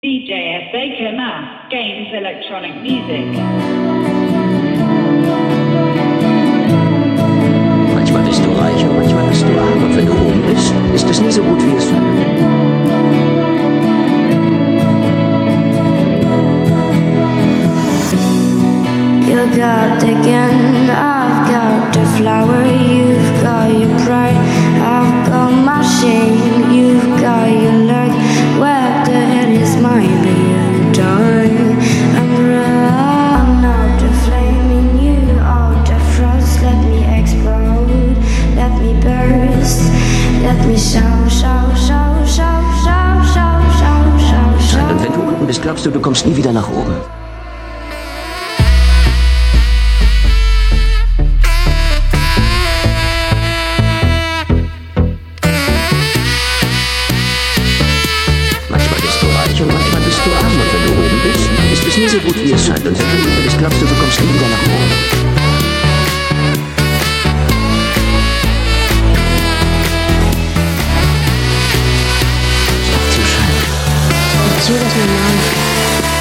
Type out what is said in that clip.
DJ Bakermat Games Electronic Music. Manchmal bist du reich und manchmal bist du arm. Und wenn du oben bist, ist es nie so gut, wie es fand. You got the bist, glaubst du, du kommst nie wieder nach oben. Manchmal bist du reich und manchmal bist du arm. Und wenn du oben bist, ist es nie so gut, wie es scheint. Und wenn du bist, glaubst du, du kommst nie wieder nach oben. mentiras, mi mano.